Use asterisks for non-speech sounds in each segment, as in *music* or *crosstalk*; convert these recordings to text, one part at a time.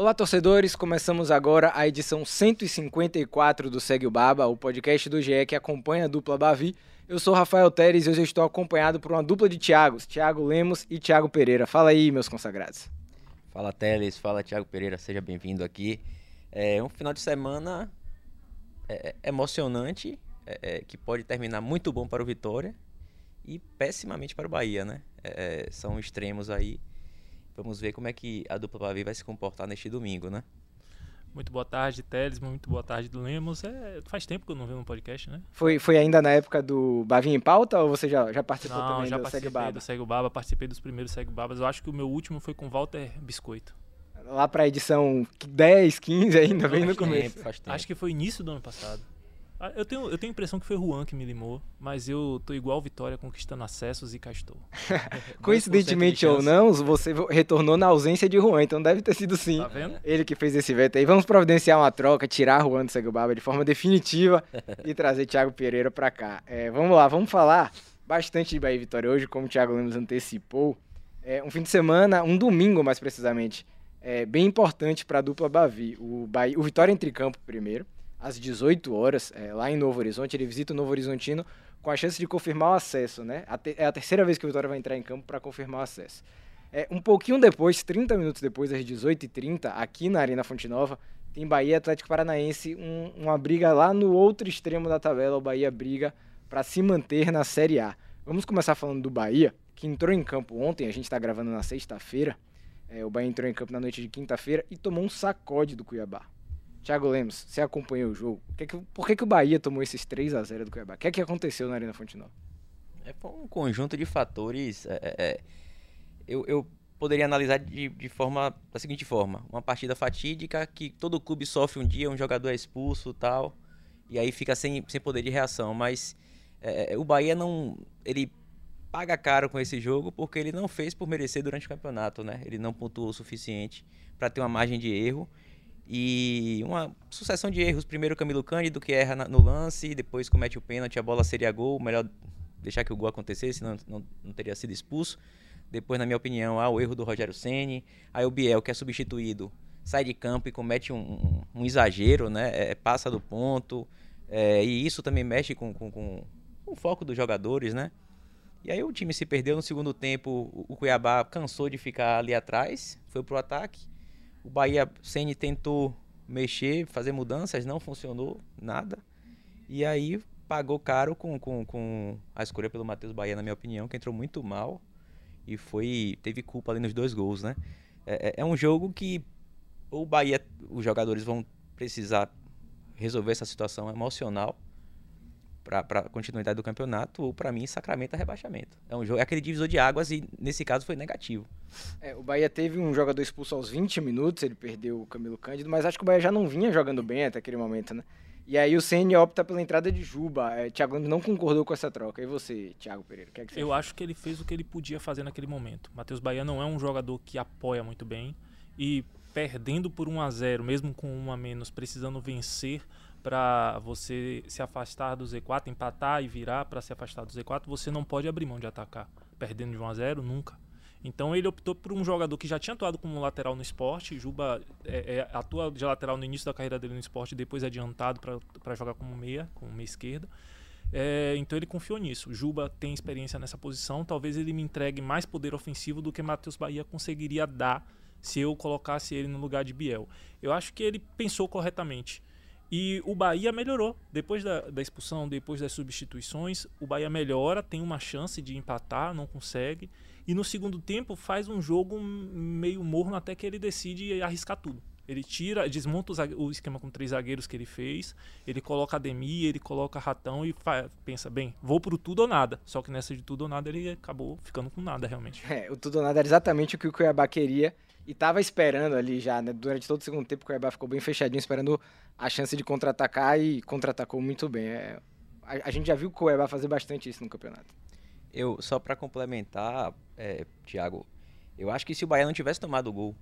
Olá, torcedores! Começamos agora a edição 154 do Segue o Baba, o podcast do GE que acompanha a dupla Bavi. Eu sou Rafael Teres e hoje estou acompanhado por uma dupla de Thiagos, Thiago Lemos e Thiago Pereira. Fala aí, meus consagrados. Fala Teles, fala Thiago Pereira, seja bem-vindo aqui. É um final de semana é, emocionante, é, é, que pode terminar muito bom para o Vitória e pessimamente para o Bahia, né? É, são extremos aí Vamos ver como é que a dupla Bavi vai se comportar neste domingo, né? Muito boa tarde, Teles. Muito boa tarde, Lemos. É, faz tempo que eu não vi um podcast, né? Foi, foi ainda na época do Bavinha em Pauta ou você já, já participou não, também já do Segue Baba? do Segue Baba, participei dos primeiros Segue Babas. Eu acho que o meu último foi com Walter Biscoito. Lá pra edição 10, 15 ainda, bem no começo. Tempo, faz tempo. Acho que foi início do ano passado. Ah, Eu tenho, eu tenho a impressão que foi Juan que me limou, mas eu tô igual Vitória conquistando acessos e cá estou. *laughs* Coincidentemente de ou não, você retornou na ausência de Juan, então deve ter sido sim. Tá vendo? Ele que fez esse veto aí. Vamos providenciar uma troca, tirar Juan do Segue Baba de forma definitiva *laughs* e trazer Thiago Pereira pra cá. É, vamos lá, vamos falar bastante de Bahia e Vitória hoje, como o Thiago Lemos antecipou. É um fim de semana, um domingo mais precisamente, é bem importante para a dupla Bavi. O, Bahia, o Vitória entra em campo primeiro, às 18 horas, é, lá em Novo Horizonte. Ele visita o Novo Horizontino com a chance de confirmar o acesso, né? A é a terceira vez que o Vitória vai entrar em campo para confirmar o acesso. É, um pouquinho depois, 30 minutos depois, às 18h30, aqui na Arena Fonte Nova, tem Bahia Atlético Paranaense, um- uma briga lá no outro extremo da tabela. O Bahia briga para se manter na Série A. Vamos começar falando do Bahia, que entrou em campo ontem, a gente está gravando na sexta-feira. É, o Bahia entrou em campo na noite de quinta-feira e tomou um sacode do Cuiabá. Thiago Lemos, você acompanhou o jogo. Que que- por que, que o Bahia tomou esses 3 a 0 do Cuiabá? O que é que aconteceu na Arena Fonte Nova? É um conjunto de fatores. é, é, é, eu, eu poderia analisar de, de forma da seguinte forma: uma partida fatídica que todo clube sofre um dia, um jogador é expulso, tal, e aí fica sem, sem poder de reação. Mas é, é, o Bahia não, ele paga caro com esse jogo porque ele não fez por merecer durante o campeonato, né? Ele não pontuou o suficiente para ter uma margem de erro. E uma sucessão de erros. Primeiro Camilo Cândido, que erra no lance, depois comete o pênalti, a bola seria gol. Melhor deixar que o gol acontecesse, senão não, não teria sido expulso. Depois, na minha opinião, há o erro do Rogério Ceni. Aí o Biel, que é substituído, sai de campo e comete um, um- um exagero, né? É, passa do ponto. É, e isso também mexe com, com, com- com o foco dos jogadores, né? E aí o time se perdeu no segundo tempo. O Cuiabá cansou de ficar ali atrás, foi pro ataque. O Bahia Ceni tentou mexer, fazer mudanças, não funcionou nada. E aí pagou caro com, com, com a escolha pelo Matheus Bahia, na minha opinião, que entrou muito mal e foi teve culpa ali nos dois gols, né? É, é- é um jogo que o Bahia, os jogadores vão precisar resolver essa situação emocional para a continuidade do campeonato, ou para mim sacramenta rebaixamento. É um jogo, é aquele divisor de águas e nesse caso foi negativo. É, o Bahia teve um jogador expulso aos 20 minutos, ele perdeu o Camilo Cândido, mas acho que o Bahia já não vinha jogando bem até aquele momento, né? E aí o CN opta pela entrada de Juba. É, Thiago não concordou com essa troca. E você, Thiago Pereira, o que é que você Eu acha? acho que ele fez o que ele podia fazer naquele momento. Matheus Bahia não é um jogador que apoia muito bem e perdendo por 1 a 0, mesmo com um a menos, precisando vencer para você se afastar do Z4, empatar e virar para se afastar do Z4, você não pode abrir mão de atacar. Perdendo de 1 a 0 nunca. Então ele optou por um jogador que já tinha atuado como lateral no esporte. Juba é, é, atua de lateral no início da carreira dele no esporte, depois é adiantado para jogar como meia, como meia esquerda. É, então ele confiou nisso. Juba tem experiência nessa posição. Talvez ele me entregue mais poder ofensivo do que Matheus Bahia conseguiria dar se eu colocasse ele no lugar de Biel. Eu acho que ele pensou corretamente. E o Bahia melhorou. Depois da, da expulsão, depois das substituições, o Bahia melhora, tem uma chance de empatar, não consegue. E no segundo tempo faz um jogo meio morno até que ele decide arriscar tudo. Ele tira, desmonta o, esquema com três zagueiros que ele fez, ele coloca Ademir, ele coloca Ratão e pensa, bem, vou pro tudo ou nada. Só que nessa de tudo ou nada ele acabou ficando com nada realmente. É, o tudo ou nada era exatamente o que o Cuiabá queria. E tava esperando ali já, né? Durante todo o segundo tempo, o Cuiabá ficou bem fechadinho, esperando a chance de contra-atacar e contra-atacou muito bem. É, a, a, gente já viu o Cuiabá fazer bastante isso no campeonato. Eu, só para complementar, é, Thiago, eu acho que se o Bahia não tivesse tomado o gol,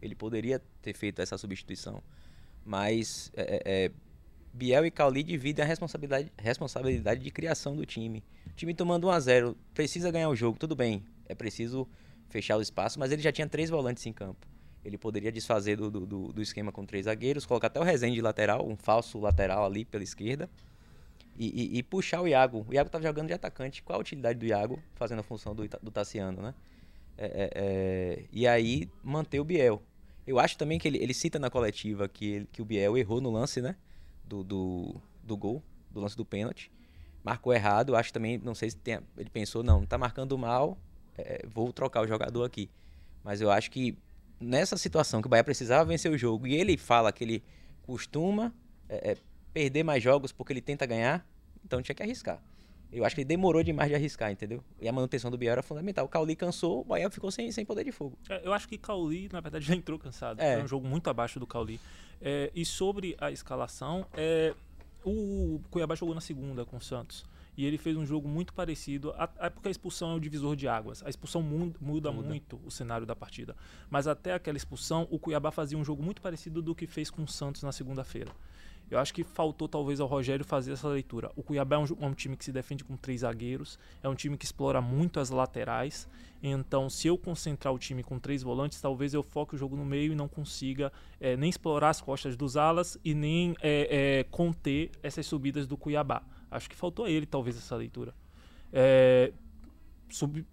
ele poderia ter feito essa substituição. Mas é, é, Biel e Cauli dividem a responsabilidade, responsabilidade de criação do time. O time tomando 1 a 0 precisa ganhar o jogo, tudo bem. É preciso fechar o espaço, mas ele já tinha três volantes em campo. Ele poderia desfazer do, do, do esquema com três zagueiros, colocar até o Rezende de lateral, um falso lateral ali pela esquerda, e, e, e puxar o Iago. O Iago estava jogando de atacante. Qual a utilidade do Iago fazendo a função do, do Tassiano, né? É, é, é, e aí manter o Biel. Eu acho também que ele, ele cita na coletiva que, que o Biel errou no lance, né? Do, do, do gol, do lance do pênalti. Marcou errado. Eu acho também, não sei se tem, ele pensou, não, tá marcando mal, é, vou trocar o jogador aqui. Mas eu acho que nessa situação que o Bahia precisava vencer o jogo e ele fala que ele costuma é, é, perder mais jogos porque ele tenta ganhar, então tinha que arriscar. Eu acho que ele demorou demais de arriscar, entendeu? E a manutenção do Biel era fundamental. O Cauli cansou, o Bahia ficou sem, sem poder de fogo. É, eu acho que Cauli, na verdade, *laughs* já entrou cansado. É. Foi um jogo muito abaixo do Cauli. É, e sobre a escalação, é, o Cuiabá jogou na segunda com o Santos e ele fez um jogo muito parecido, é porque a expulsão é o divisor de águas. A expulsão muda, muda, muda, muito o cenário da partida. Mas até aquela expulsão, o Cuiabá fazia um jogo muito parecido do que fez com o Santos na segunda-feira. Eu acho que faltou talvez ao Rogério fazer essa leitura. O Cuiabá é um, é um, time que se defende com três zagueiros, é um time que explora muito as laterais. Então, se eu concentrar o time com três volantes, talvez eu foque o jogo no meio e não consiga é, nem explorar as costas dos alas e nem é, é, conter essas subidas do Cuiabá. Acho que faltou a ele, talvez, essa leitura. É, sub...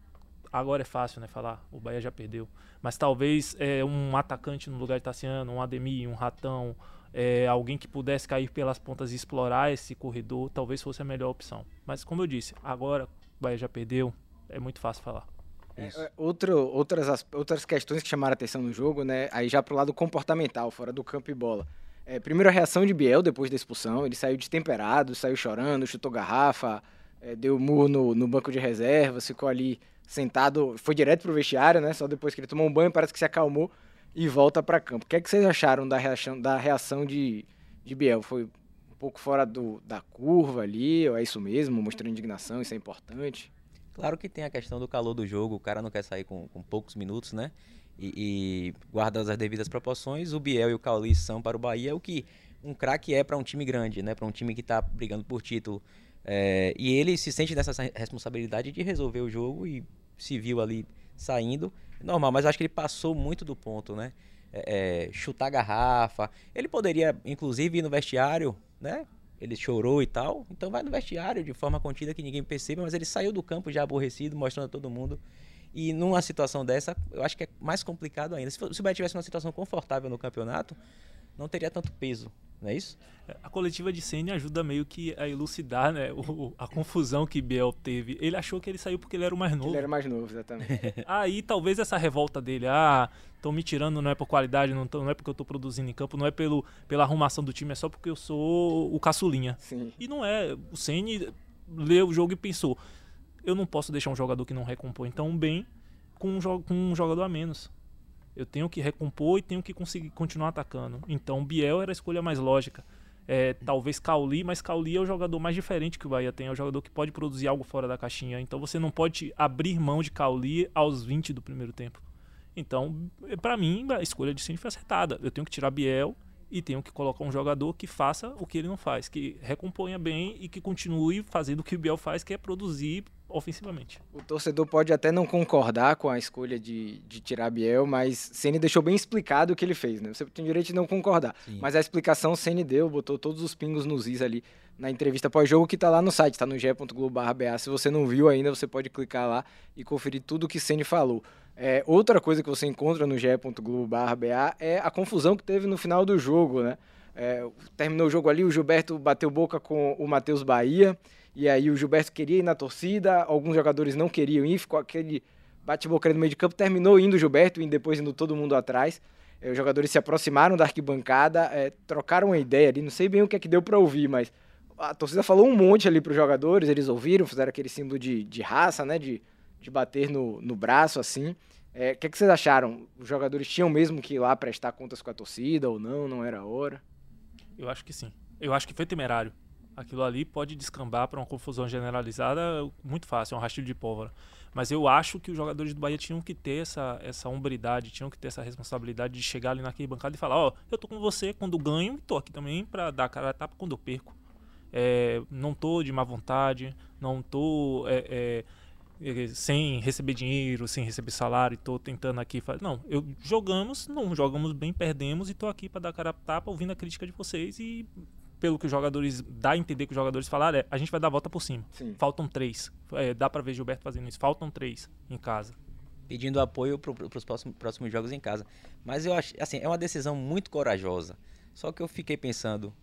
Agora é fácil, né, falar. O Bahia já perdeu. Mas talvez é, um atacante no lugar de Tassiano, um Ademir, um Ratão, é, alguém que pudesse cair pelas pontas e explorar esse corredor, talvez fosse a melhor opção. Mas, como eu disse, agora o Bahia já perdeu, é muito fácil falar. É, é outro, outras, outras questões que chamaram a atenção no jogo, né? Aí já pro lado comportamental, fora do campo e bola. É, primeiro a reação de Biel depois da expulsão, ele saiu destemperado, saiu chorando, chutou garrafa, é, deu murro no, no banco de reservas, ficou ali sentado, foi direto pro vestiário, né? Só depois que ele tomou um banho, parece que se acalmou e volta para campo. O que, é que vocês acharam da reação, da reação de, de Biel? Foi um pouco fora do, da curva ali, ou é isso mesmo? Mostrando indignação, isso é importante? Claro que tem a questão do calor do jogo, o cara não quer sair com, com poucos minutos, né? E, e as devidas proporções, o Biel e o Cauli são para o Bahia o que um craque é para um time grande, né? Para um time que está brigando por título. É, e ele se sente nessa responsabilidade de resolver o jogo e se viu ali saindo. Normal, mas acho que ele passou muito do ponto, né? É, é, chutar garrafa. Ele poderia, inclusive, ir no vestiário, né? Ele chorou e tal. Então vai no vestiário de forma contida que ninguém perceba, mas ele saiu do campo já aborrecido, mostrando a todo mundo e numa situação dessa, eu acho que é mais complicado ainda. Se, se o Bahia tivesse uma situação confortável no campeonato, não teria tanto peso, não é isso? É, a coletiva de Senna ajuda meio que a elucidar né, o, a confusão que Biel teve. Ele achou que ele saiu porque ele era o mais novo. Ele era mais novo, exatamente. *laughs* Aí talvez essa revolta dele, ah, estão me tirando, não é por qualidade, não, tô, não é porque eu estou produzindo em campo, não é pelo, pela arrumação do time, é só porque eu sou o caçulinha. Sim. E não é. O Senna leu o jogo e pensou eu não posso deixar um jogador que não recompõe tão bem com um, com um jogador a menos. Eu tenho que recompor e tenho que conseguir continuar atacando. Então, Biel era a escolha mais lógica. É, talvez Cauli, mas Cauli é o jogador mais diferente que o Bahia tem, é o jogador que pode produzir algo fora da caixinha. Então você não pode abrir mão de Cauli aos 20 do primeiro tempo. Então, para mim, a escolha de Cine foi acertada. Eu tenho que tirar Biel e tenho que colocar um jogador que faça o que ele não faz, que recomponha bem e que continue fazendo o que o Biel faz, que é produzir ofensivamente. O torcedor pode até não concordar com a escolha de, de tirar Biel, mas Ceni deixou bem explicado o que ele fez, né? Você tem direito de não concordar, Sim. mas a explicação Ceni deu, botou todos os pingos nos is ali na entrevista pós-jogo que está lá no site, está no ge.globo.ba. Se você não viu ainda, você pode clicar lá e conferir tudo o que Ceni falou. É, outra coisa que você encontra no ge.globo.ba é a confusão que teve no final do jogo, né? É, terminou o jogo ali, o Gilberto bateu boca com o Matheus Bahia, e aí o Gilberto queria ir na torcida, alguns jogadores não queriam ir, ficou aquele bate-boca no meio de campo, terminou indo o Gilberto e depois indo todo mundo atrás. É, os jogadores se aproximaram da arquibancada, é, trocaram uma ideia ali, não sei bem o que é que deu para ouvir, mas a torcida falou um monte ali para os jogadores, eles ouviram, fizeram aquele símbolo de, de raça, né, de, de bater no, no braço assim. É, O que, que vocês acharam? Os jogadores tinham mesmo que ir lá prestar contas com a torcida ou não? Não era hora? Eu acho que sim. Eu acho que foi temerário. Aquilo ali pode descambar para uma confusão generalizada muito fácil, é um rastilho de pólvora. Mas eu acho que os jogadores do Bahia tinham que ter essa, essa hombridade, tinham que ter essa responsabilidade de chegar ali naquele bancada e falar: Ó, eu tô com você quando ganho e tô aqui também para dar cara a tapa quando eu perco. É, não tô de má vontade, não tô é, é, é, sem receber dinheiro, sem receber salário, tô tentando aqui. fa- Não, eu jogamos, não jogamos bem, perdemos e tô aqui para dar cara a tapa ouvindo a crítica de vocês e pelo que os jogadores dá a entender que os jogadores falaram é a gente vai dar a volta por cima. Sim. Faltam três. É, dá pra ver Gilberto fazendo isso. Faltam três em casa. pedindo apoio para os próximos, próximos jogos em casa. Mas eu acho, assim, é uma decisão muito corajosa. Só que eu fiquei pensando,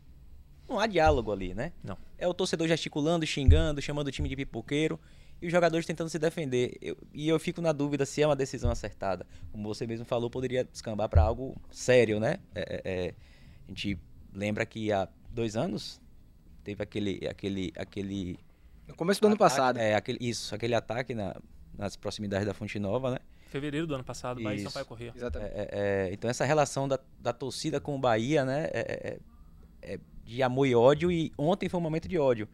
não há diálogo ali, né? Não. É o torcedor gesticulando, xingando, chamando o time de pipoqueiro e os jogadores tentando se defender. Eu- e eu fico na dúvida se é uma decisão acertada. Como você mesmo falou, poderia descambar para algo sério, né? É, é, é, a gente lembra que há dois anos teve aquele, aquele, aquele No começo do ano passado. É, aquele, isso, aquele ataque na- nas proximidades da Fonte Nova, né? Fevereiro do ano passado, Bahia e. Sampaio Corrêa. Exatamente. É, é, então essa relação da, da torcida com o Bahia, né, é, é- é de amor e ódio, e ontem foi um momento de ódio.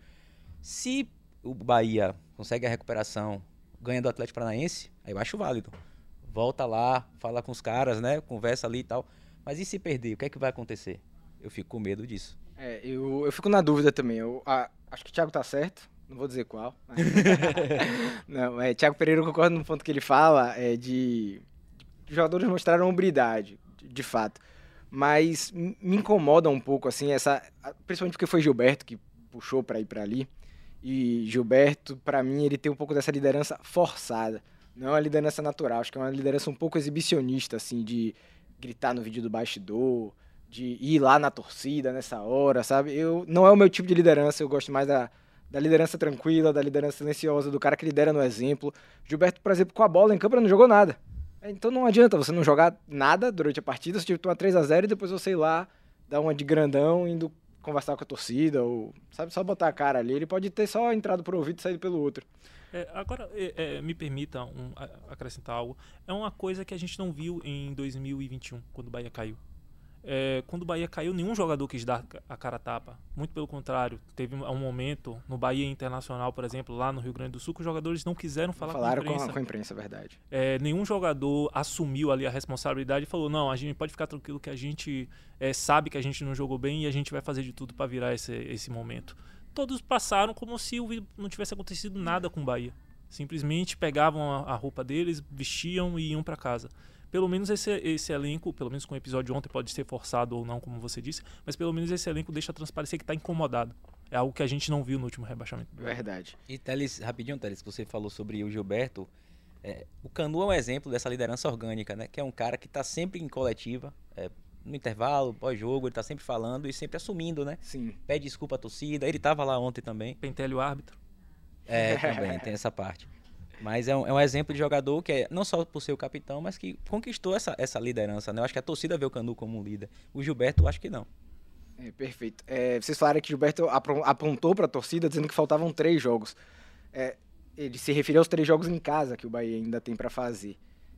Se o Bahia consegue a recuperação, ganha do Atlético Paranaense, aí eu acho válido. Volta lá, fala com os caras, né, conversa ali e tal. Mas e se perder, o que é que vai acontecer? Eu fico com medo disso. É, eu, eu fico na dúvida também. Eu, a- acho que o Thiago tá certo, não vou dizer qual. *laughs* não, é, Thiago Pereira eu concordo no ponto que ele fala, é de, jogadores mostraram hombridade, de, de fato. Mas me incomoda um pouco, assim, essa. Principalmente porque foi Gilberto que puxou pra ir pra ali. E Gilberto, pra mim, ele tem um pouco dessa liderança forçada. Não é uma liderança natural, acho que é uma liderança um pouco exibicionista, assim, de gritar no vídeo do bastidor, de ir lá na torcida nessa hora, sabe? Eu não é o meu tipo de liderança, eu gosto mais da, da liderança tranquila, da liderança silenciosa, do cara que lidera no exemplo. Gilberto, por exemplo, com a bola em ele não jogou nada. É, Então não adianta você não jogar nada durante a partida, você tipo, tomar 3 a 0 e depois você ir lá dar uma de grandão indo conversar com a torcida ou sabe só botar a cara ali. Ele pode ter só entrado por um ouvido e saído pelo outro. É, agora, é, é, me permita um, acrescentar algo. É uma coisa que a gente não viu em 2021, quando o Bahia caiu. É, quando o Bahia caiu, nenhum jogador quis dar a cara a tapa. Muito pelo contrário. Teve um momento no Bahia Internacional, por exemplo, lá no Rio Grande do Sul, que os jogadores não quiseram falar Falaram com a imprensa. a, com a imprensa, é verdade. É, nenhum jogador assumiu ali a responsabilidade e falou: não, a gente pode ficar tranquilo que a gente é, sabe que a gente não jogou bem e a gente vai fazer de tudo para virar esse, esse momento. Todos passaram como se não tivesse acontecido nada com o Bahia. Simplesmente pegavam a, a roupa deles, vestiam e iam para casa. Pelo menos esse, esse elenco, pelo menos com o episódio de ontem, pode ser forçado ou não, como você disse, mas pelo menos esse elenco deixa transparecer que está incomodado. É algo que a gente não viu no último rebaixamento. Verdade. E Teles, rapidinho, Teles, que você falou sobre o Gilberto. é, o Canu é um exemplo dessa liderança orgânica, né? Que é um cara que tá sempre em coletiva, é, no intervalo, pós-jogo, ele tá sempre falando e sempre assumindo, né? Sim. Pede desculpa à torcida. Ele tava lá ontem também. Pentelho árbitro. É, *laughs* também, tem essa parte. Mas é um, é um exemplo de jogador que é não só por ser o capitão, mas que conquistou essa, essa liderança, né? Eu acho que a torcida vê o Canu como um líder. O Gilberto, eu acho que não. É, perfeito. É, vocês falaram que o Gilberto apontou para a torcida dizendo que faltavam três jogos. É, ele se referiu aos três jogos em casa que o Bahia ainda tem para fazer.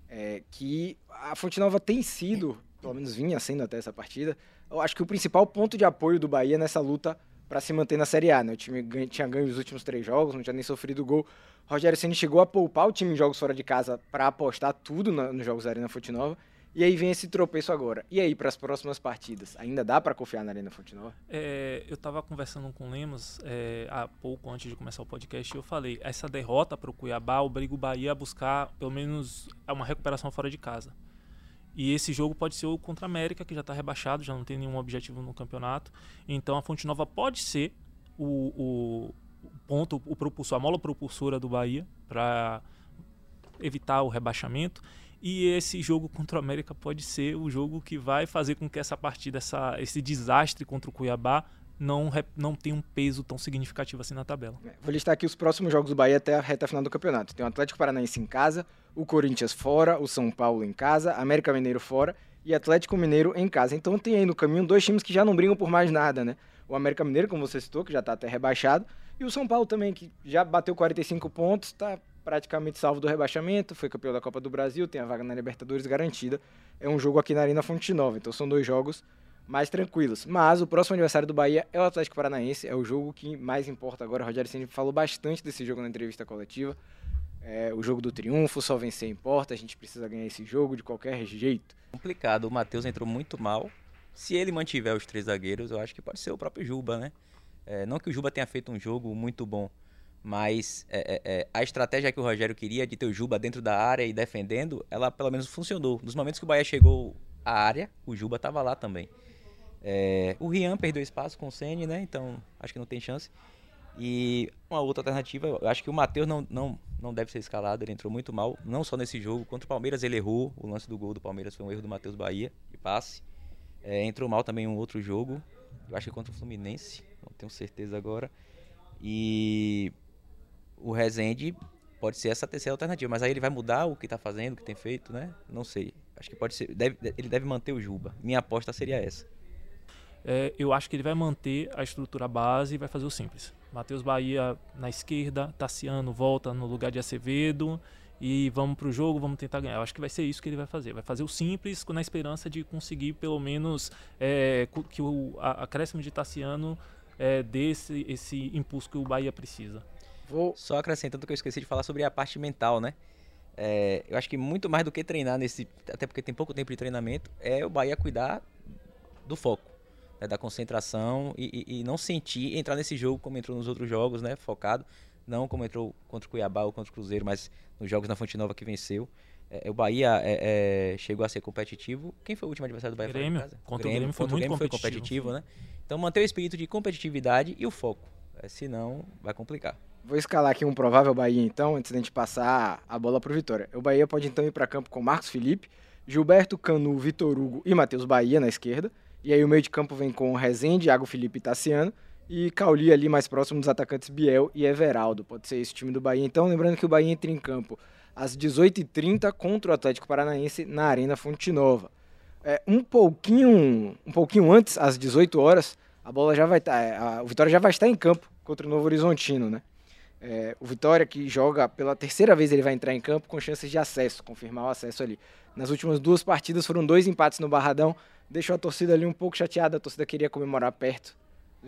É, que a Fonte Nova tem sido, pelo menos vinha sendo até essa partida, eu acho que o principal ponto de apoio do Bahia nessa luta para se manter na Série A. Né? O time ganha- tinha ganho os últimos três jogos, não tinha nem sofrido gol. Rogério Ceni chegou a poupar o time em jogos fora de casa para apostar tudo na- nos jogos da Arena Fonte Nova. E aí vem esse tropeço agora. E aí, para as próximas partidas? Ainda dá para confiar na Arena Fonte Nova? É, eu estava conversando com o Lemos é, há pouco antes de começar o podcast e eu falei: essa derrota para o Cuiabá obriga o Bahia a buscar pelo menos uma recuperação fora de casa. E esse jogo pode ser o contra a América, que já está rebaixado, já não tem nenhum objetivo no campeonato. Então a Fonte Nova pode ser o- o ponto, o propulsor, a mola propulsora do Bahia para evitar o rebaixamento. E esse jogo contra o América pode ser o jogo que vai fazer com que essa partida, essa, esse desastre contra o Cuiabá, não, não tenha um peso tão significativo assim na tabela. É, Vou listar aqui os próximos jogos do Bahia até a reta final do campeonato. Tem o Atlético Paranaense em casa, o Corinthians fora, o São Paulo em casa, América Mineiro fora e Atlético Mineiro em casa. Então tem aí no caminho dois times que já não brigam por mais nada, né? O América Mineiro, como você citou, que já tá até rebaixado, e o São Paulo também, que já bateu 45 pontos, tá praticamente salvo do rebaixamento, foi campeão da Copa do Brasil, tem a vaga na Libertadores garantida. É um jogo aqui na Arena Fonte Nova, então são dois jogos mais tranquilos. Mas o próximo aniversário do Bahia é o Atlético Paranaense, é o jogo que mais importa agora. O Rogério Ceni falou bastante desse jogo na entrevista coletiva. É o jogo do triunfo, só vencer importa, a gente precisa ganhar esse jogo de qualquer jeito. Complicado, o Matheus entrou muito mal. Se ele mantiver os três zagueiros, eu acho que pode ser o próprio Juba, né? É, não que o Juba tenha feito um jogo muito bom, mas é, é, é, a estratégia que o Rogério queria de ter o Juba dentro da área e defendendo, ela pelo menos funcionou. Nos momentos que o Bahia chegou à área, o Juba estava lá também. É, o Rian perdeu espaço com o Ceni, né? Então acho que não tem chance. E uma outra alternativa, eu acho que o Matheus não, não, não deve ser escalado, ele entrou muito mal, não só nesse jogo, contra o Palmeiras ele errou, o lance do gol do Palmeiras foi um erro do Matheus Bahia, de passe. É, entrou mal também um outro jogo, eu acho que contra o Fluminense, não tenho certeza agora. E o Rezende pode ser essa terceira alternativa, mas aí ele vai mudar o que está fazendo, o que tem feito, né? Não sei. Acho que pode ser, deve, ele deve manter o Juba. Minha aposta seria essa. É, eu acho que ele vai manter a estrutura base e vai fazer o simples. Matheus Bahia na esquerda, Tassiano volta no lugar de Acevedo e vamos para o jogo, vamos tentar ganhar. Eu acho que vai ser isso que ele vai fazer. Vai fazer o simples na esperança de conseguir pelo menos é, que o a, acréscimo de Tassiano é, dê esse, esse impulso que o Bahia precisa. Vou só acrescentando que eu esqueci de falar sobre a parte mental, né? É, eu acho que muito mais do que treinar nesse, até porque tem pouco tempo de treinamento, é o Bahia cuidar do foco né, da concentração e, e, e, não sentir entrar nesse jogo como entrou nos outros jogos, né, focado, não como entrou contra o Cuiabá ou contra o Cruzeiro, mas nos jogos na Fonte Nova que venceu. É, o Bahia é, é, chegou a ser competitivo. Quem foi o último adversário do Bahia? Grêmio. Contra o Grêmio, foi contra muito Grêmio competitivo. foi competitivo, né? Então manter o espírito de competitividade e o foco. É, senão vai complicar. Vou escalar aqui um provável Bahia então, antes da gente passar a bola para o Vitória. O Bahia pode então ir para campo com Marcos Felipe, Gilberto Canu, Vitor Hugo e Matheus Bahia na esquerda. E aí o meio de campo vem com Rezende, Iago Felipe e Tassiano. E Cauli ali mais próximo dos atacantes Biel e Everaldo. Pode ser esse time do Bahia. Então, lembrando que o Bahia entra em campo às 18h30 contra o Atlético Paranaense na Arena Fonte Nova. É, um pouquinho um pouquinho antes, às 18 horas, a bola já vai estar. Tá, o Vitória já vai estar em campo contra o Novo Horizontino, né? É, o Vitória que joga pela terceira vez ele vai entrar em campo com chances de acesso, confirmar o acesso ali. Nas últimas duas partidas foram dois empates no Barradão, deixou a torcida ali um pouco chateada. A torcida queria comemorar perto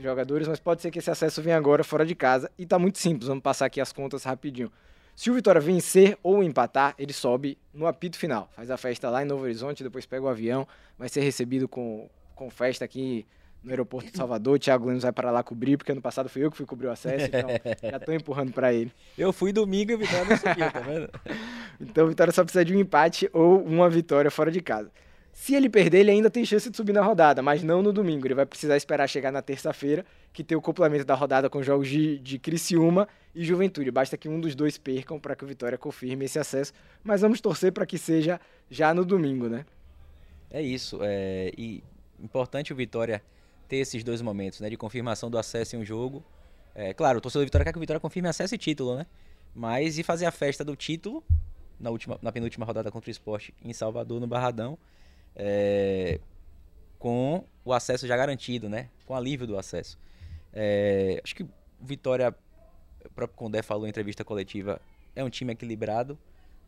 jogadores, mas pode ser que esse acesso venha agora fora de casa. E tá muito simples, vamos passar aqui as contas rapidinho. Se o Vitória vencer ou empatar, ele sobe no apito final. Faz a festa lá em Novo Horizonte, depois pega o avião, vai ser recebido com, com festa aqui no aeroporto de Salvador. Thiago Lemos vai para lá cobrir, porque ano passado fui eu que fui cobrir o acesso, então *laughs* já tô empurrando para ele. Eu fui domingo e o Vitória não subiu, tá vendo? *laughs* então o Vitória só precisa de um empate ou uma vitória fora de casa. Se ele perder, ele ainda tem chance de subir na rodada, mas não no domingo. Ele vai precisar esperar chegar na terça-feira, que tem o complemento da rodada com jogos de, de Criciúma e Juventude. Basta que um dos dois percam para que o Vitória confirme esse acesso. Mas vamos torcer para que seja já no domingo, né? É isso. É... E importante o Vitória ter esses dois momentos, né? De confirmação do acesso em um jogo. É, claro, o torcedor do Vitória quer que o Vitória confirme acesso e título, né? Mas e fazer a festa do título na, última, na penúltima rodada contra o esporte em Salvador, no Barradão é, com o acesso já garantido, né? Com alívio do acesso. É, acho que Vitória, o próprio Condé falou em entrevista coletiva, é um time equilibrado.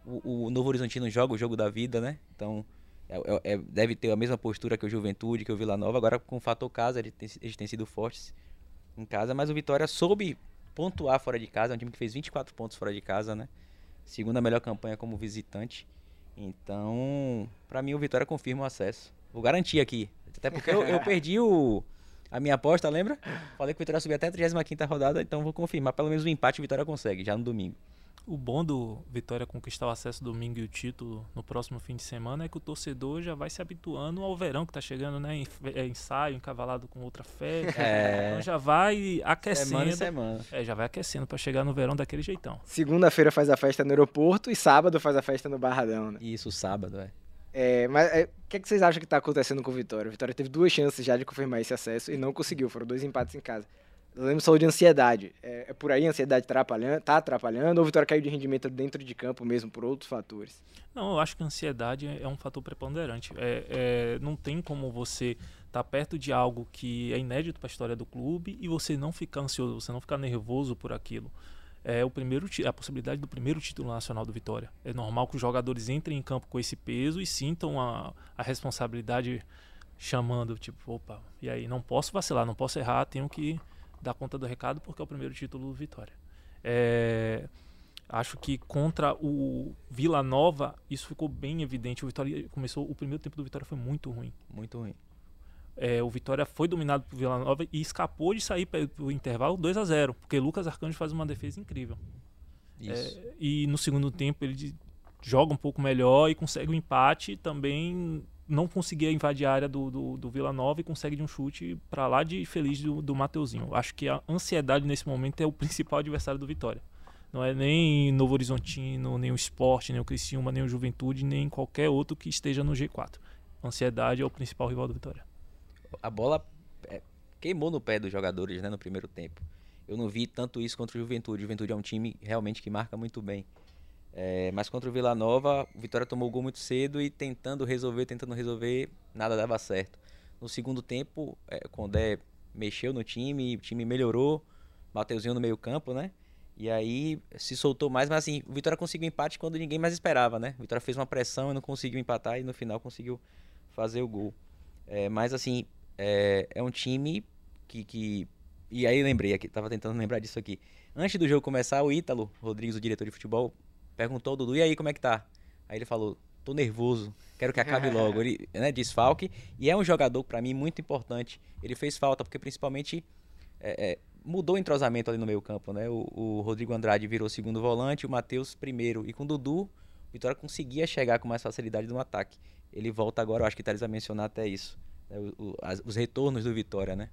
O, o Novo Horizontino joga o jogo da vida, né? Então é, é, é deve ter a mesma postura que o Juventude, que o Vila Nova. Agora com o fator casa, eles têm, eles têm sido fortes em casa, mas o Vitória soube pontuar fora de casa. É um time que fez 24 pontos fora de casa, né? Segunda melhor campanha como visitante. Então, para mim o Vitória confirma o acesso. Vou garantir aqui. Até porque eu, eu *laughs* perdi o, a minha aposta, lembra? Falei que o Vitória subia até a 35 rodada, então vou confirmar. Pelo menos o empate o Vitória consegue, já no domingo. O bom do Vitória conquistar o acesso domingo e o título no próximo fim de semana é que o torcedor já vai se habituando ao verão que está chegando, né? É ensaio, encavalado com outra festa. É. Então já vai aquecendo. Semana semana. É, já vai aquecendo para chegar no verão daquele jeitão. Segunda-feira faz a festa no aeroporto e sábado faz a festa no Barradão, né? Isso, sábado, é. É, mas é, o é, que, é que vocês acham que está acontecendo com o Vitória? O Vitória teve duas chances já de confirmar esse acesso e não conseguiu. Foram dois empates em casa. Lembro só de ansiedade. É, é, por aí a ansiedade atrapalhando, tá atrapalhando ou o Vitória caiu de rendimento dentro de campo mesmo por outros fatores? Não, eu acho que a ansiedade é, é um fator preponderante. É, é, não tem como você estar tá perto de algo que é inédito para a história do clube e você não ficar ansioso, você não ficar nervoso por aquilo. é o primeiro a possibilidade do primeiro título nacional do Vitória. É normal que os jogadores entrem em campo com esse peso e sintam a, a responsabilidade chamando, tipo, opa, e aí, não posso vacilar, não posso errar, tenho que dar conta do recado porque é o primeiro título do Vitória. É, acho que contra o Vila Nova isso ficou bem evidente. O Vitória começou, o primeiro tempo do Vitória foi muito ruim. Muito ruim. É, o Vitória foi dominado por Vila Nova e escapou de sair para o intervalo 2 a 0 porque Lucas Arcanjo faz uma defesa incrível. É, e no segundo tempo ele joga um pouco melhor e consegue o um empate também não conseguia invadir a área do, do, do Vila Nova e consegue de um chute para lá de feliz do, do Mateuzinho. Acho que a ansiedade nesse momento é o principal adversário do Vitória. Não é nem Novo Horizontino, nem o Esporte, nem o Criciúma, nem o Juventude, nem qualquer outro que esteja no G4. ansiedade é o principal rival do Vitória. A bola é, queimou no pé dos jogadores né, no primeiro tempo. Eu não vi tanto isso contra o Juventude. O Juventude é um time realmente que marca muito bem. É, mas contra o Vila Nova, o Vitória tomou o gol muito cedo e tentando resolver, tentando resolver, nada dava certo. No segundo tempo, é, Condé mexeu no time, o time melhorou, Mateuzinho no meio campo, né? E aí se soltou mais, mas assim, o Vitória conseguiu empate quando ninguém mais esperava, né? O Vitória fez uma pressão e não conseguiu empatar e no final conseguiu fazer o gol. É, mas assim, é, é um time que, que. E aí lembrei aqui, tava tentando lembrar disso aqui. Antes do jogo começar, o Ítalo Rodrigues, o diretor de futebol, perguntou ao Dudu, e aí, como é que tá? Aí ele falou, tô nervoso, quero que acabe logo. *laughs* Ele, né, desfalque, e é um jogador, para mim, muito importante. Ele fez falta, porque principalmente é, é, mudou o entrosamento ali no meio campo, né? O, o Rodrigo Andrade virou segundo volante, o Matheus primeiro. E com o Dudu, o Vitória conseguia chegar com mais facilidade no ataque. Ele volta agora, eu acho que Thales vai mencionar até isso. Né? O, o, as, os retornos do Vitória, né?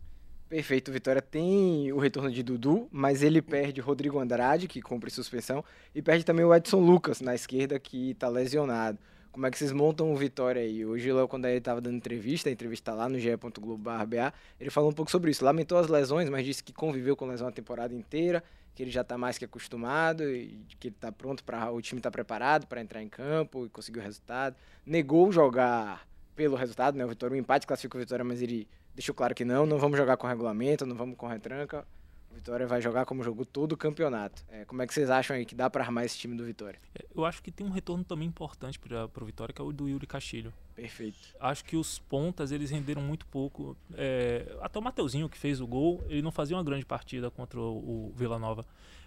Perfeito, Vitória tem o retorno de Dudu, mas ele perde Rodrigo Andrade, que cumpre suspensão, e perde também o Edson Lucas na esquerda, que está lesionado. Como é que vocês montam o Vitória aí? Hoje, Léo, quando ele estava dando entrevista, a entrevista lá no ge.globo.ba, ele falou um pouco sobre isso. Lamentou as lesões, mas disse que conviveu com lesão a temporada inteira, que ele já está mais que acostumado, e que ele está pronto para o time está preparado para entrar em campo e conseguir o resultado. Negou jogar pelo resultado, né? O Vitória, o empate classifica o Vitória, mas ele deixou claro que não, não vamos jogar com regulamento, não vamos com retranca. O Vitória vai jogar como jogou todo o campeonato. É, como é que vocês acham aí que dá para armar esse time do Vitória? É, eu acho que tem um retorno também importante para o Vitória, que é o do Yuri Castilho. Perfeito. Acho que os pontas eles renderam muito pouco. É, até o Mateuzinho, que fez o gol, ele não fazia uma grande partida contra o, o Vila Nova.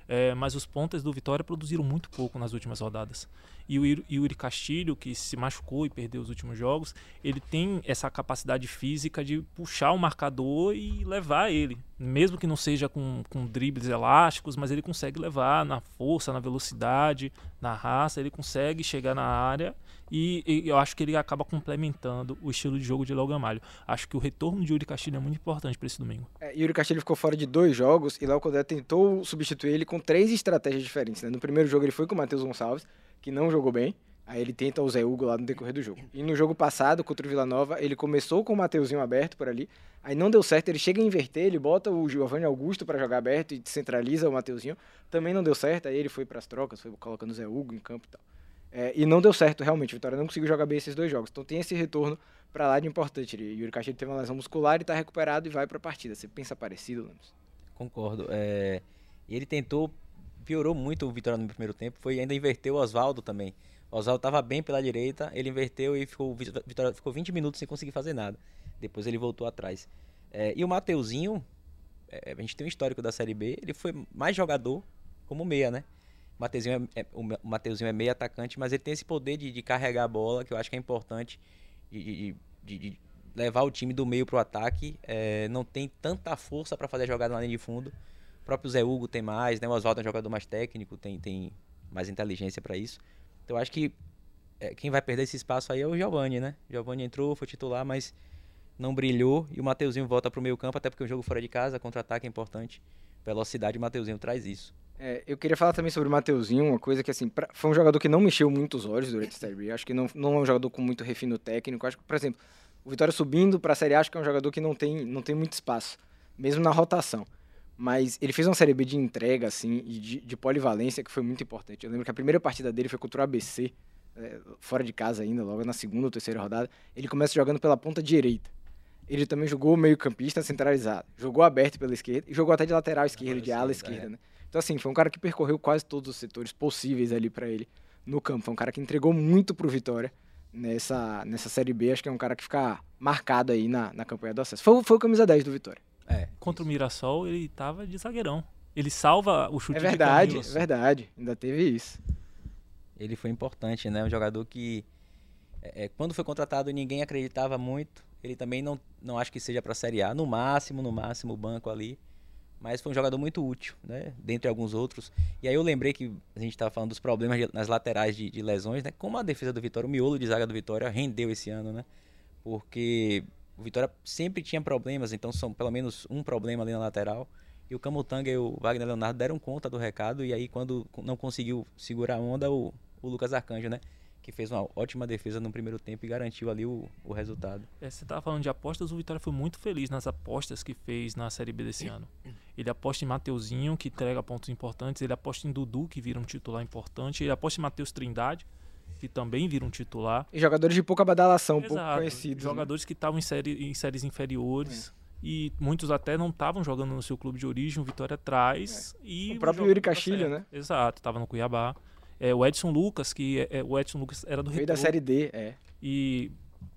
É, mas os pontas do Vitória produziram muito pouco nas últimas rodadas. E o Yuri Castilho, que se machucou e perdeu os últimos jogos, ele tem essa capacidade física de puxar o marcador e levar ele. Mesmo que não seja com, com dribles elásticos, mas ele consegue levar na força, na velocidade, na raça, ele consegue chegar na área e, e, eu acho que ele acaba complementando o estilo de jogo de Léo Gamalho. Acho que o retorno de Yuri Castilho é muito importante para esse domingo. É, Yuri Castilho ficou fora de dois jogos e Léo Codé tentou substituir ele com três estratégias diferentes. Né? No primeiro jogo ele foi com o Matheus Gonçalves, que não jogou bem. Aí ele tenta o Zé Hugo lá no decorrer do jogo. E no jogo passado, contra o Vila Nova, ele começou com o Mateuzinho aberto por ali. Aí não deu certo, ele chega a inverter, ele bota o Giovanni Augusto para jogar aberto e centraliza o Mateuzinho. Também não deu certo, aí ele foi para as trocas, foi colocando o Zé Hugo em campo e tal. É, e não deu certo, realmente. Vitória não conseguiu jogar bem esses dois jogos. Então tem esse retorno para lá de importante. O Yuri Castilho teve uma lesão muscular e está recuperado e vai para a partida. Você pensa parecido, Lemos? Concordo. É... E ele tentou, piorou muito o Vitória no primeiro tempo. Foi ainda inverteu o Oswaldo também. O Oswaldo estava bem pela direita, ele inverteu e ficou, Vitória ficou 20 minutos sem conseguir fazer nada. Depois ele voltou atrás. É, e o Mateuzinho, é, a gente tem um histórico da Série B, ele foi mais jogador como meia, né? O Mateuzinho é, é, é meio atacante, mas ele tem esse poder de, de carregar a bola, que eu acho que é importante, de, de, de levar o time do meio para o ataque. É, não tem tanta força para fazer a jogada na linha de fundo. O próprio Zé Hugo tem mais, né? o Oswaldo é um jogador mais técnico, tem, tem mais inteligência para isso. Então eu acho que é, quem vai perder esse espaço aí é o Giovanni, né? O Giovanni entrou, foi titular, mas não brilhou. E o Mateuzinho volta para o meio campo, até porque o jogo fora de casa, contra-ataque é importante. Velocidade, Mateuzinho traz isso. É, eu queria falar também sobre o Mateuzinho, uma coisa que, assim, pra, foi um jogador que não mexeu muito os olhos durante a Série B. Acho que não, não é um jogador com muito refino técnico. Acho que, por exemplo, o Vitória subindo para a Série A, acho que é um jogador que não tem, não tem muito espaço, mesmo na rotação. Mas ele fez uma Série B de entrega, assim, e de, de polivalência que foi muito importante. Eu lembro que a primeira partida dele foi contra o ABC, é, fora de casa ainda, logo na segunda ou terceira rodada. Ele começa jogando pela ponta direita. Ele também jogou meio campista centralizado. Jogou aberto pela esquerda e jogou até de lateral esquerda, de ala esquerda, é. né? Então, assim, foi um cara que percorreu quase todos os setores possíveis ali para ele no campo. Foi um cara que entregou muito pro Vitória nessa, nessa Série B. Acho que é um cara que fica marcado aí na, na campanha do acesso. Foi, foi o camisa 10 do Vitória. É. Contra o Mirassol, ele tava de zagueirão. Ele salva o chute É de verdade, Camilo. é verdade. Ainda teve isso. Ele foi importante, né? Um jogador que, é, é, quando foi contratado, ninguém acreditava muito. Ele também não, não acho que seja para Série A. No máximo, no máximo, o banco ali. Mas foi um jogador muito útil, né? Dentre alguns outros. E aí eu lembrei que a gente estava falando dos problemas de- nas laterais de, de lesões, né? Como a defesa do Vitória, o miolo de zaga do Vitória rendeu esse ano, né? Porque o Vitória sempre tinha problemas, então são pelo menos um problema ali na lateral. E o Camutanga e o Wagner Leonardo deram conta do recado. E aí, quando não conseguiu segurar a onda, o, o Lucas Arcanjo, né? Que fez uma ótima defesa no primeiro tempo e garantiu ali o, o resultado. É, você tava falando de apostas, o Vitória foi muito feliz nas apostas que fez na Série B desse ano. Ele aposta em Mateuzinho, que entrega pontos importantes, ele aposta em Dudu, que vira um titular importante, ele aposta em Matheus Trindade, que também vira um titular. E jogadores de pouca badalação, pouco Exato, conhecidos. né? Jogadores que estavam em, série, em séries inferiores. É. E muitos até não estavam jogando no seu clube de origem, o Vitória traz. E É. O próprio Yuri Castilho, certo. né? Exato, estava no Cuiabá. É, o Edson Lucas, que é, é- o Edson Lucas era do Veio da Série D, é. e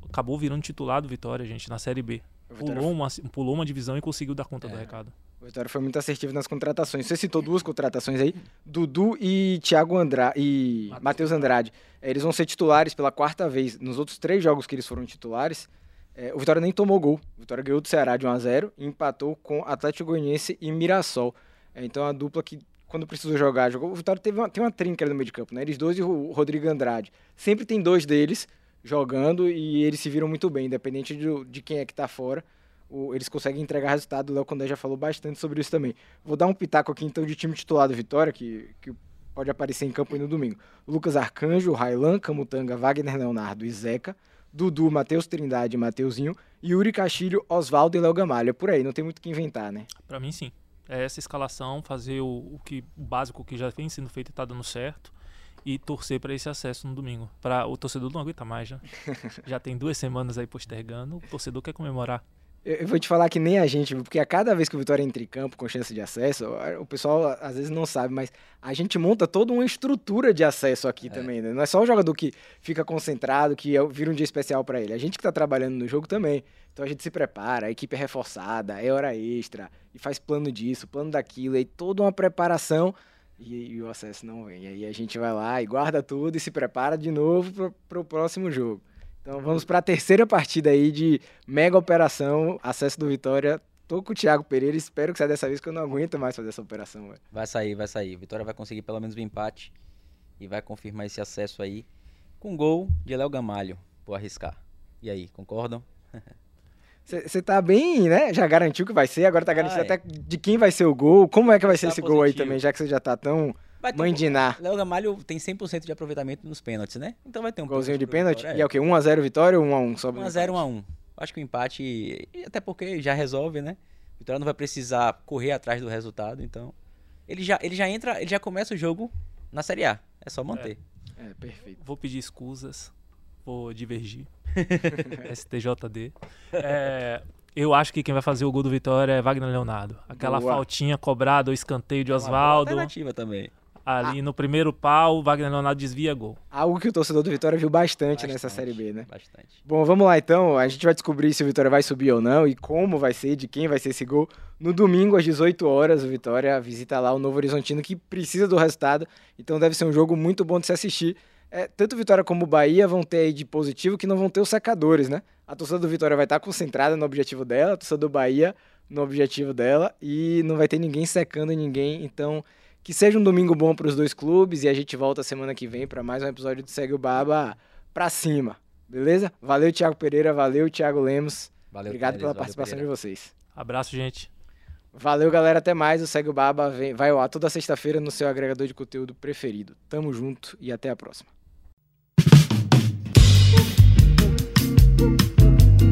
acabou virando titular do Vitória, gente, na Série B. Pulou uma, pulou uma divisão e conseguiu dar conta do É. recado. o Vitória foi muito assertivo nas contratações. Você citou duas contratações aí, Dudu e Thiago Andrade e Matheus Andrade. É, Eles vão ser titulares pela quarta vez. Nos outros três jogos que eles foram titulares, é, o Vitória nem tomou gol. O Vitória ganhou do Ceará de 1 a 0 e empatou com Atlético Goianiense e Mirassol. É, então a dupla que quando precisou jogar, jogou. O Vitória teve uma, tem uma trinca no meio de campo, né? Eles dois e o Rodrigo Andrade. Sempre tem dois deles jogando e eles se viram muito bem, independente de, de quem é que tá fora. o- eles conseguem entregar resultado. O Léo Condé já falou bastante sobre isso também. Vou dar um pitaco aqui então de time titular do Vitória, que, que pode aparecer em campo aí no domingo. Lucas Arcanjo, Railan, Camutanga, Wagner Leonardo e Zeca. Dudu, Matheus Trindade e Mateuzinho. Yuri Castilho, Oswaldo e Léo Gamalha. Por aí, não tem muito o que inventar, né? Pra mim, sim. É essa escalação, fazer o, o que, o básico que já vem sendo feito e tá dando certo. E torcer pra esse acesso no domingo. Pra, o torcedor não aguenta mais, já. *laughs* já tem duas semanas aí postergando. O torcedor quer comemorar. Eu vou te falar que nem a gente, porque a cada vez que o Vitória entra em campo com chance de acesso, o pessoal às vezes não sabe, mas a gente monta toda uma estrutura de acesso aqui também, né? Não é só o jogador que fica concentrado, que é- vira um dia especial pra ele. A gente que tá trabalhando no jogo também. Então a gente se prepara, a equipe é reforçada, é hora extra, e faz plano disso, plano daquilo, e toda uma preparação, e, e o acesso não vem. E aí a gente vai lá e guarda tudo e se prepara de novo pro, pro próximo jogo. Então vamos para a terceira partida aí de mega operação, acesso do Vitória. Tô com o Thiago Pereira, espero que saia dessa vez que eu não aguento mais fazer essa operação, velho. Vai sair, vai sair. Vitória vai conseguir pelo menos o empate e vai confirmar esse acesso aí com gol de Léo Gamalho, por arriscar. E aí, concordam? Você tá bem, né? Já garantiu que vai ser, agora tá garantindo Vai. até de quem vai ser o gol. Como é que vai ser Tá esse gol aí positivo. também, já que você já tá tão Vai ter mãe um- de Ná? Léo Gamalho tem 100% de aproveitamento nos pênaltis, né? Então vai ter um Golzinho de pênalti? Vitória, E é o quê? 1x0 Vitória ou 1x1? Só 1x0, 1x1. Acho que o empate, até porque já resolve, né? Vitória não vai precisar correr atrás do resultado, então. Ele já, ele já entra, ele já começa o jogo na Série A. É só manter. É, perfeito. Vou pedir escusas, vou divergir. *laughs* STJD. É, eu acho que quem vai fazer o gol do Vitória é Wagner Leonardo. Aquela Boa. faltinha cobrada, o escanteio de É uma Oswaldo. alternativa também. Ali no primeiro pau, o Wagner Leonardo desvia gol. Algo que o torcedor do Vitória viu bastante, nessa Bastante, Série B, né? Bastante. Bom, vamos lá então. A gente vai descobrir se o Vitória vai subir ou não e como vai ser, de quem vai ser esse gol. No domingo, às 18 horas, o Vitória visita lá o Novo Horizontino, que precisa do resultado. Então deve ser um jogo muito bom de se assistir. É, tanto o Vitória como o Bahia vão ter aí de positivo que não vão ter os secadores, né? A torcida do Vitória vai estar concentrada no objetivo dela, a torcida do Bahia no objetivo dela e não vai ter ninguém secando ninguém. Então, que seja um domingo bom para os dois clubes e a gente volta semana que vem para mais um episódio do Segue o Baba pra cima. Beleza? Valeu, Thiago Pereira. Valeu, Thiago Lemos. Valeu, Obrigado Pérez, pela valeu, participação Pereira. de vocês. Abraço, gente. Valeu, galera. Até mais. O Segue o Baba vem- vai ao ar toda sexta-feira no seu agregador de conteúdo preferido. Tamo junto e até a próxima.